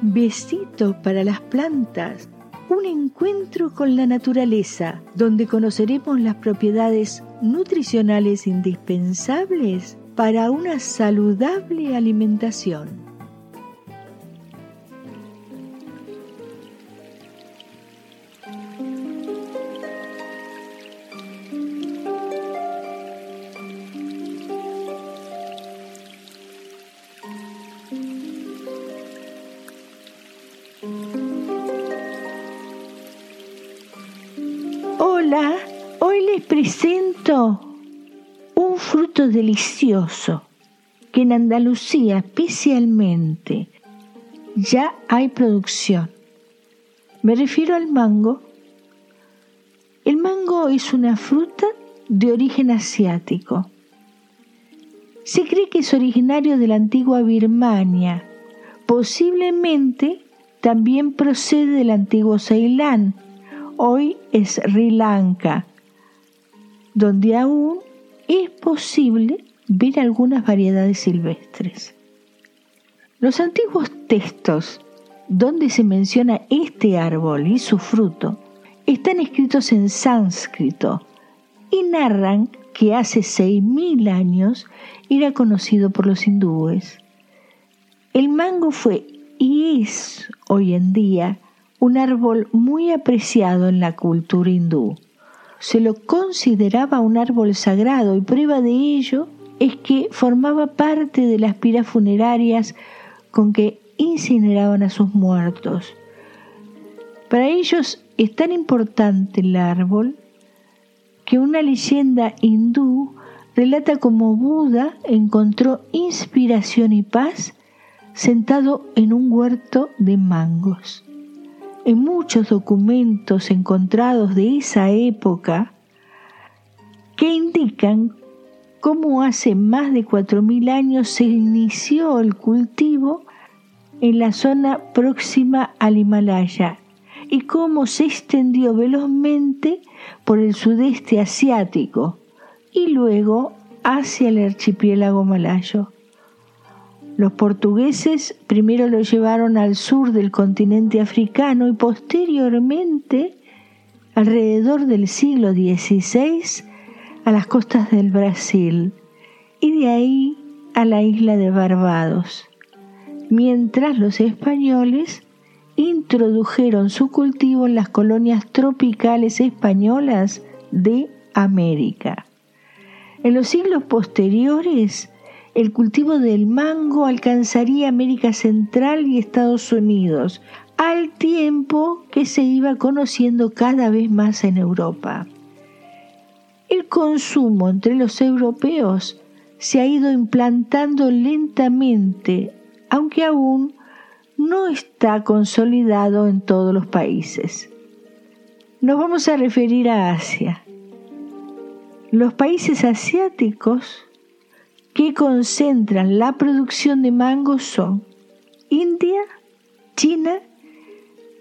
Besito para las plantas, un encuentro con la naturaleza, donde conoceremos las propiedades nutricionales indispensables para una saludable alimentación. Hola, hoy les presento un fruto delicioso que en Andalucía especialmente ya hay producción. Me refiero al mango. El mango es una fruta de origen asiático. Se cree que es originario de la antigua Birmania. Posiblemente también procede del antiguo Ceilán hoy es Sri Lanka, donde aún es posible ver algunas variedades silvestres. Los antiguos textos donde se menciona este árbol y su fruto están escritos en sánscrito y narran que hace 6.000 años era conocido por los hindúes. El mango fue y es hoy en día un árbol muy apreciado en la cultura hindú. Se lo consideraba un árbol sagrado y prueba de ello es que formaba parte de las piras funerarias con que incineraban a sus muertos. Para ellos es tan importante el árbol que una leyenda hindú relata cómo Buda encontró inspiración y paz sentado en un huerto de mangos en muchos documentos encontrados de esa época que indican cómo hace más de 4.000 años se inició el cultivo en la zona próxima al Himalaya y cómo se extendió velozmente por el sudeste asiático y luego hacia el archipiélago malayo. Los portugueses primero lo llevaron al sur del continente africano y posteriormente, alrededor del siglo XVI, a las costas del Brasil y de ahí a la isla de Barbados, mientras los españoles introdujeron su cultivo en las colonias tropicales españolas de América. En los siglos posteriores, el cultivo del mango alcanzaría América Central y Estados Unidos, al tiempo que se iba conociendo cada vez más en Europa. El consumo entre los europeos se ha ido implantando lentamente, aunque aún no está consolidado en todos los países. Nos vamos a referir a Asia. Los países asiáticos que concentran la producción de mango son India, China,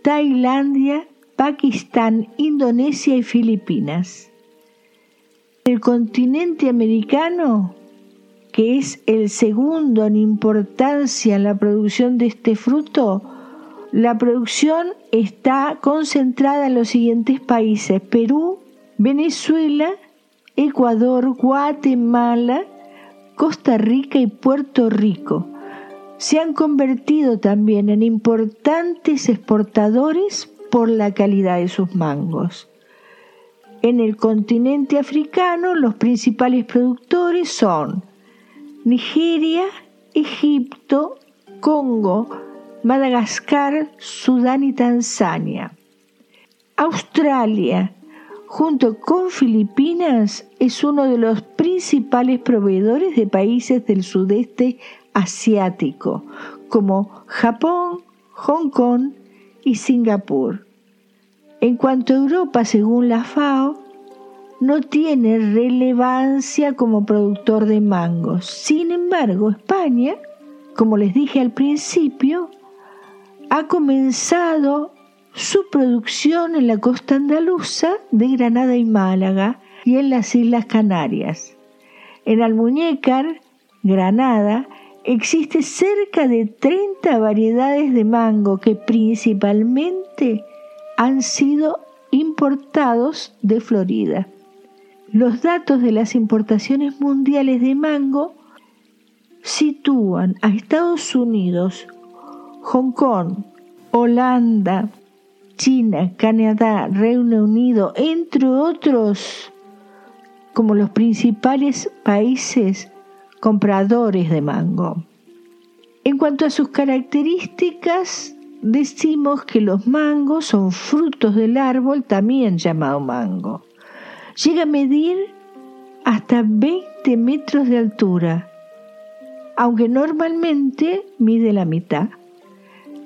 Tailandia, Pakistán, Indonesia y Filipinas. El continente americano, que es el segundo en importancia en la producción de este fruto, la producción está concentrada en los siguientes países, Perú, Venezuela, Ecuador, Guatemala, Costa Rica y Puerto Rico se han convertido también en importantes exportadores por la calidad de sus mangos. En el continente africano los principales productores son Nigeria, Egipto, Congo, Madagascar, Sudán y Tanzania. Australia, junto con Filipinas, es uno de los principales proveedores de países del sudeste asiático, como Japón, Hong Kong y Singapur. En cuanto a Europa, según la FAO, no tiene relevancia como productor de mangos. Sin embargo, España, como les dije al principio, ha comenzado su producción en la costa andaluza de Granada y Málaga y en las Islas Canarias. En Almuñécar, Granada, Existe cerca de 30 variedades de mango que principalmente han sido importados de Florida. Los datos de las importaciones mundiales de mango sitúan a Estados Unidos, Hong Kong, Holanda, China, Canadá, Reino Unido, entre otros, como los principales países compradores de mango. En cuanto a sus características, decimos que los mangos son frutos del árbol también llamado mango. Llega a medir hasta 20 metros de altura, aunque normalmente mide la mitad.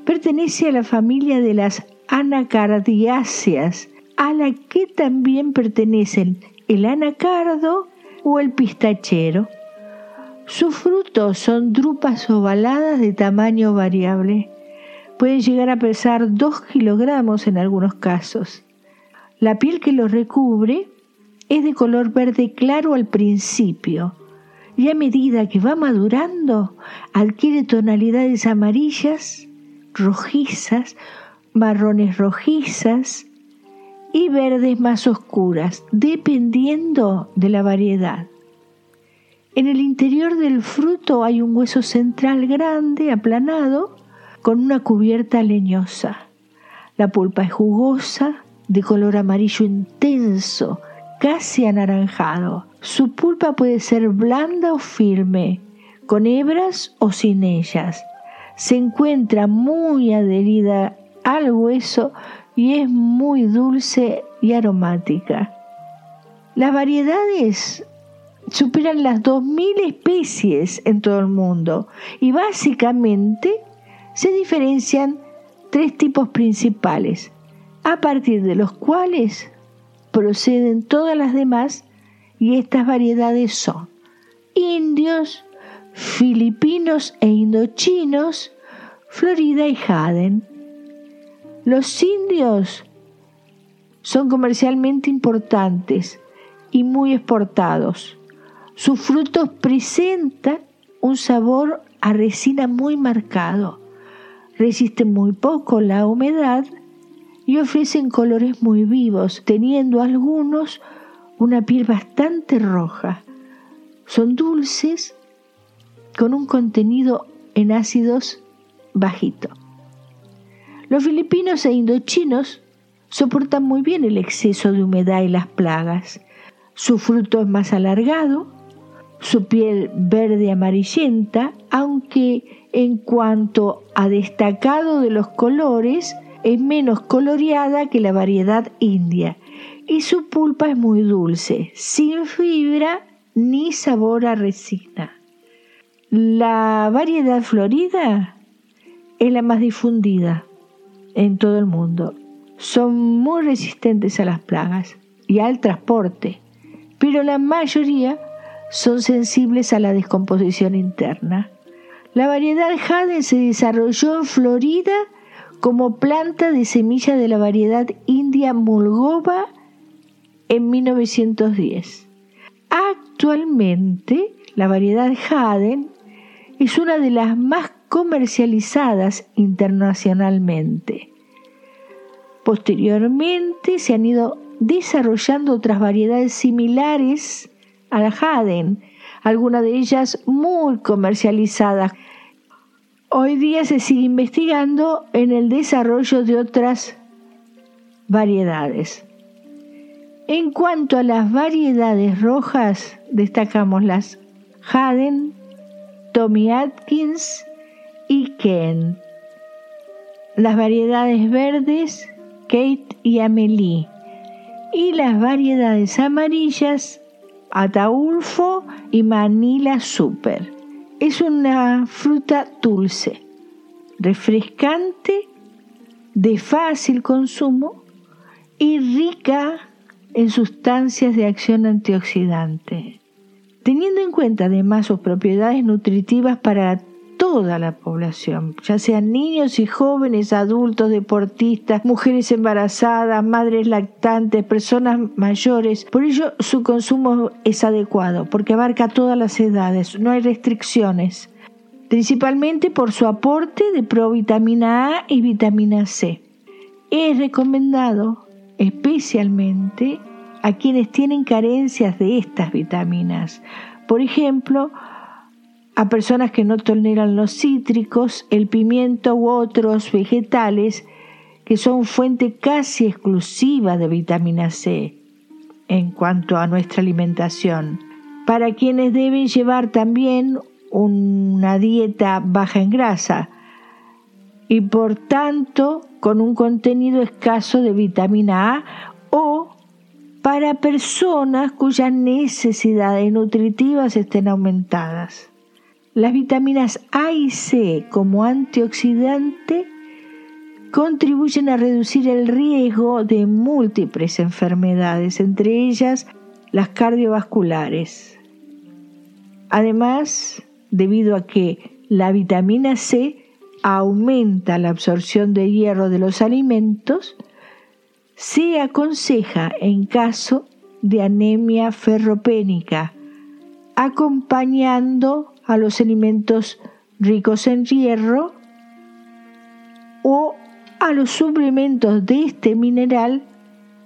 Pertenece a la familia de las anacardiáceas, a la que también pertenecen el anacardo o el pistachero. Sus frutos son drupas ovaladas de tamaño variable. Pueden llegar a pesar 2 kilogramos en algunos casos. La piel que los recubre es de color verde claro al principio y a medida que va madurando adquiere tonalidades amarillas, rojizas marrones rojizas y verdes más oscuras, dependiendo de la variedad. En el interior del fruto hay un hueso central grande, aplanado, con una cubierta leñosa. La pulpa es jugosa, de color amarillo intenso, casi anaranjado. Su pulpa puede ser blanda o firme, con hebras o sin ellas. Se encuentra muy adherida al hueso y es muy dulce y aromática. Las variedades superan las 2.000 especies en todo el mundo y básicamente se diferencian tres tipos principales, a partir de los cuales proceden todas las demás y estas variedades son indios, filipinos e indochinos, Florida y Haden. Los indios son comercialmente importantes y muy exportados. Sus frutos presentan un sabor a resina muy marcado, resisten muy poco la humedad y ofrecen colores muy vivos, teniendo algunos una piel bastante roja. Son dulces con un contenido en ácidos bajito. Los filipinos e indochinos soportan muy bien el exceso de humedad y las plagas. Su fruto es más alargado, su piel verde amarillenta, aunque en cuanto a destacado de los colores, es menos coloreada que la variedad india y su pulpa es muy dulce, sin fibra ni sabor a resina. La variedad florida es la más difundida en todo el mundo. Son muy resistentes a las plagas y al transporte, pero la mayoría son sensibles a la descomposición interna. La variedad Haden se desarrolló en Florida como planta de semilla de la variedad india Mulgova en 1910. Actualmente, la variedad Haden es una de las más comercializadas internacionalmente. Posteriormente se han ido desarrollando otras variedades similares al Haden, algunas de ellas muy comercializadas. Hoy día se sigue investigando en el desarrollo de otras variedades. En cuanto a las variedades rojas, destacamos las Haden, Tommy Atkins y Ken. Las variedades verdes, Kate y Amelie. Y las variedades amarillas, Ataulfo y Manila Super. Es una fruta dulce, refrescante, de fácil consumo y rica en sustancias de acción antioxidante. Teniendo en cuenta además sus propiedades nutritivas para toda la población, ya sean niños y jóvenes, adultos, deportistas, mujeres embarazadas, madres lactantes, personas mayores. Por ello su consumo es adecuado porque abarca todas las edades, no hay restricciones. principalmente por su aporte de provitamina A y vitamina C. Es recomendado especialmente a quienes tienen carencias de estas vitaminas. Por ejemplo, a personas que no toleran los cítricos, el pimiento u otros vegetales que son fuente casi exclusiva de vitamina C en cuanto a nuestra alimentación. Para quienes deben llevar también una dieta baja en grasa y por tanto con un contenido escaso de vitamina A o para personas cuyas necesidades nutritivas estén aumentadas. Las vitaminas A y C como antioxidante contribuyen a reducir el riesgo de múltiples enfermedades, entre ellas las cardiovasculares. Además, debido a que la vitamina C aumenta la absorción de hierro de los alimentos, se aconseja en caso de anemia ferropénica, acompañando a los alimentos ricos en hierro o a los suplementos de este mineral,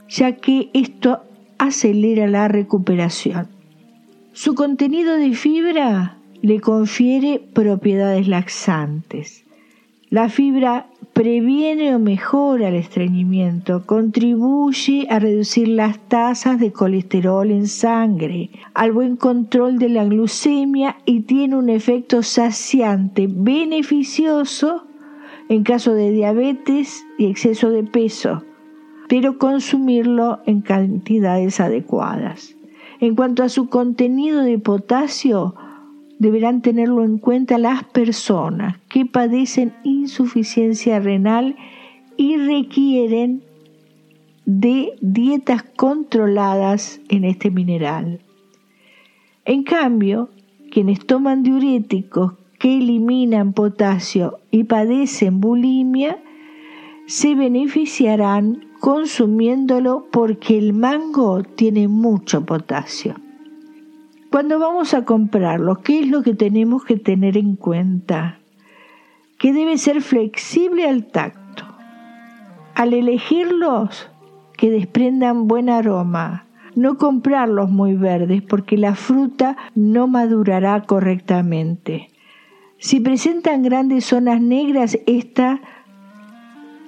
ya que esto acelera la recuperación. Su contenido de fibra le confiere propiedades laxantes. La fibra previene o mejora el estreñimiento, contribuye a reducir las tasas de colesterol en sangre, al buen control de la glucemia y tiene un efecto saciante beneficioso en caso de diabetes y exceso de peso, pero consumirlo en cantidades adecuadas. En cuanto a su contenido de potasio, deberán tenerlo en cuenta las personas que padecen insuficiencia renal y requieren de dietas controladas en este mineral. En cambio, quienes toman diuréticos que eliminan potasio y padecen bulimia, se beneficiarán consumiéndolo porque el mango tiene mucho potasio. Cuando vamos a comprarlo, ¿qué es lo que tenemos que tener en cuenta? Que debe ser flexible al tacto. Al elegirlos, que desprendan buen aroma. No comprarlos muy verdes porque la fruta no madurará correctamente. Si presentan grandes zonas negras, esta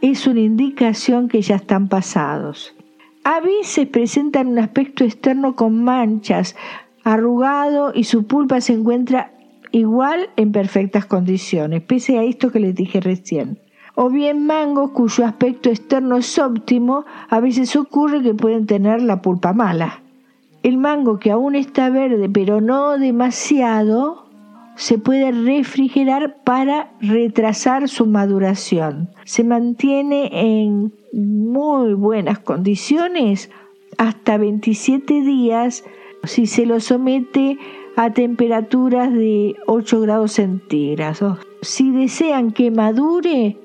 es una indicación que ya están pasados. A veces presentan un aspecto externo con manchas, arrugado y su pulpa se encuentra igual en perfectas condiciones, pese a esto que les dije recién. O bien mangos cuyo aspecto externo es óptimo, a veces ocurre que pueden tener la pulpa mala. El mango que aún está verde pero no demasiado, se puede refrigerar para retrasar su maduración. Se mantiene en muy buenas condiciones hasta 27 días si se lo somete a temperaturas de 8 grados centígrados. Si desean que madure,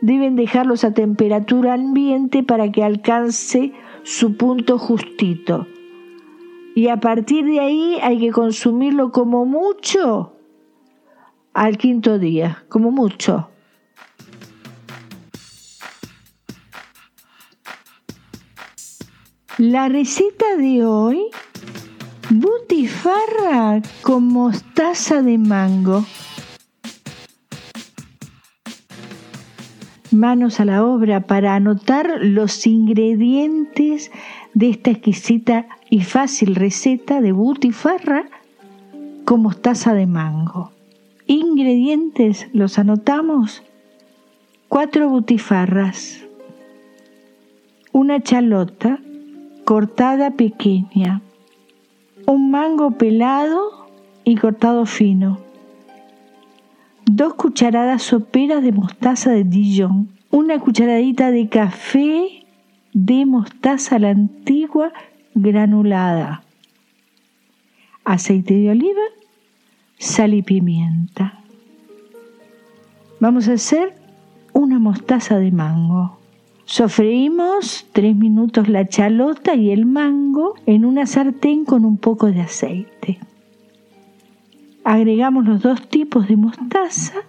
deben dejarlos a temperatura ambiente para que alcance su punto justito. Y a partir de ahí hay que consumirlo como mucho al quinto día, como mucho. La receta de hoy Butifarra con mostaza de mango. Manos a la obra para anotar los ingredientes de esta exquisita y fácil receta de butifarra con mostaza de mango. Ingredientes, los anotamos. Cuatro butifarras, una chalota cortada pequeña, un mango pelado y cortado fino, dos cucharadas soperas de mostaza de Dijon, una cucharadita de café de mostaza la antigua granulada, aceite de oliva, sal y pimienta. Vamos a hacer una mostaza de mango. Sofreímos tres minutos la chalota y el mango en una sartén con un poco de aceite. agregamos los dos tipos de mostaza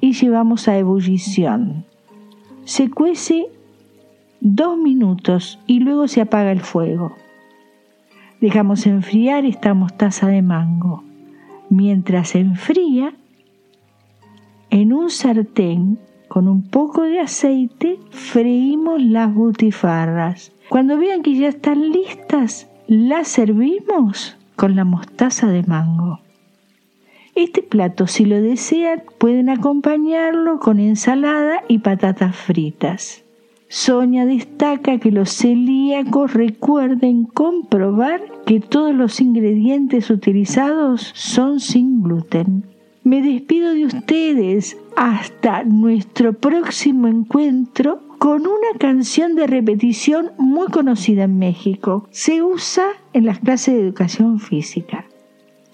y llevamos a ebullición. Se cuece dos minutos y luego se apaga el fuego. Dejamos enfriar esta mostaza de mango. Mientras se enfría, en un sartén con un poco de aceite freímos las butifarras. Cuando vean que ya están listas, las servimos con la mostaza de mango. Este plato, si lo desean, pueden acompañarlo con ensalada y patatas fritas. Sonia destaca que los celíacos recuerden comprobar que todos los ingredientes utilizados son sin gluten. Me despido de ustedes hasta nuestro próximo encuentro con una canción de repetición muy conocida en México. Se usa en las clases de educación física.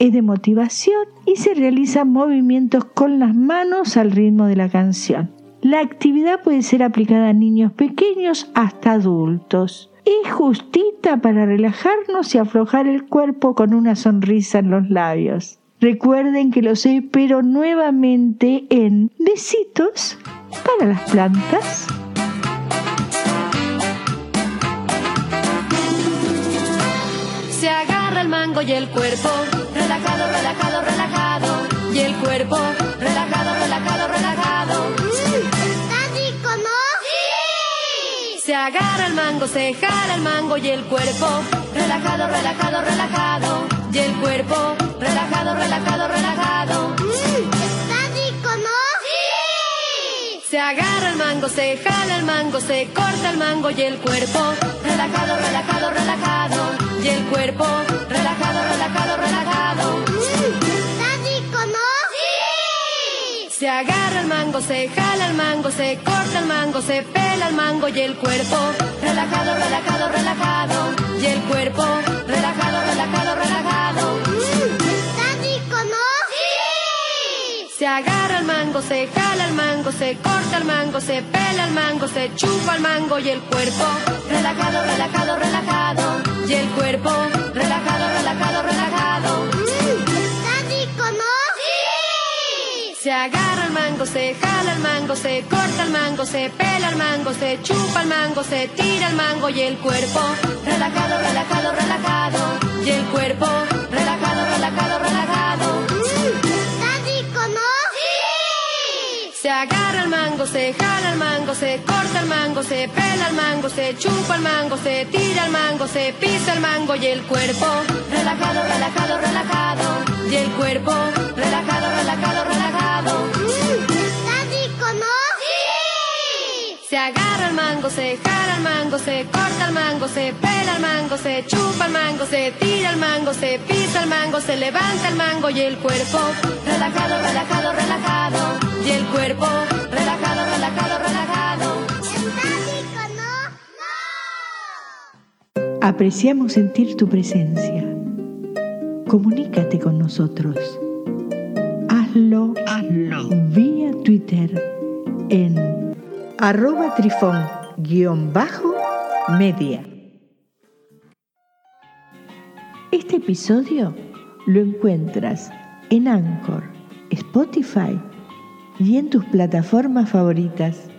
Es de motivación y se realizan movimientos con las manos al ritmo de la canción. La actividad puede ser aplicada a niños pequeños hasta adultos. Es justita para relajarnos y aflojar el cuerpo con una sonrisa en los labios. Recuerden que los espero nuevamente en Besitos para las plantas. Se agarra el mango y el cuerpo, relajado, relajado, relajado, y el cuerpo, relajado, relajado, relajado Se agarra el mango, se jala el mango y el cuerpo relajado, relajado, relajado. Y el cuerpo relajado, relajado, relajado. Mm, está rico, ¿no? ¡Sí! Se agarra el mango, se jala el mango, se corta el mango y el cuerpo relajado, relajado, relajado. Y el cuerpo relajado, relajado, relajado. Mm, está rico, ¿no? ¡Sí! Se agarra el mango, se jala el mango, se corta el mango, se pela el mango y el cuerpo relajado, relajado, relajado. Se jala el mango, se corta el mango, se pela el mango, se chupa el mango y el cuerpo relajado, relajado, relajado. Y el cuerpo relajado, relajado, relajado. Mm, rico, ¿no? ¡Sí! Se agarra el mango, se jala el mango, se corta el mango, se pela el mango, se chupa el mango, se tira el mango y el cuerpo relajado, relajado, relajado. Y el cuerpo relajado, relajado, relajado. Agarra el mango, se jala el mango, se corta el mango, se pela el mango, se chupa el mango, se tira el mango, se pisa el mango y el cuerpo relajado, relajado, relajado. Y el cuerpo relajado, relajado, relajado. Mm, está rico, ¿no? ¡Sí! Se agarra el mango, se jala el mango, se corta el mango, se pela el mango, se chupa el mango, se tira el mango, se pisa el mango, se levanta el mango y el cuerpo relajado, relajado, relajado. Y el cuerpo relajado, relajado, relajado. Está rico, ¿no? ¡No! Apreciamos sentir tu presencia. Comunícate con nosotros. Hazlo, Hazlo. vía Twitter en arroba trifón guion bajo media. Este episodio lo encuentras en Anchor, Spotify y en tus plataformas favoritas.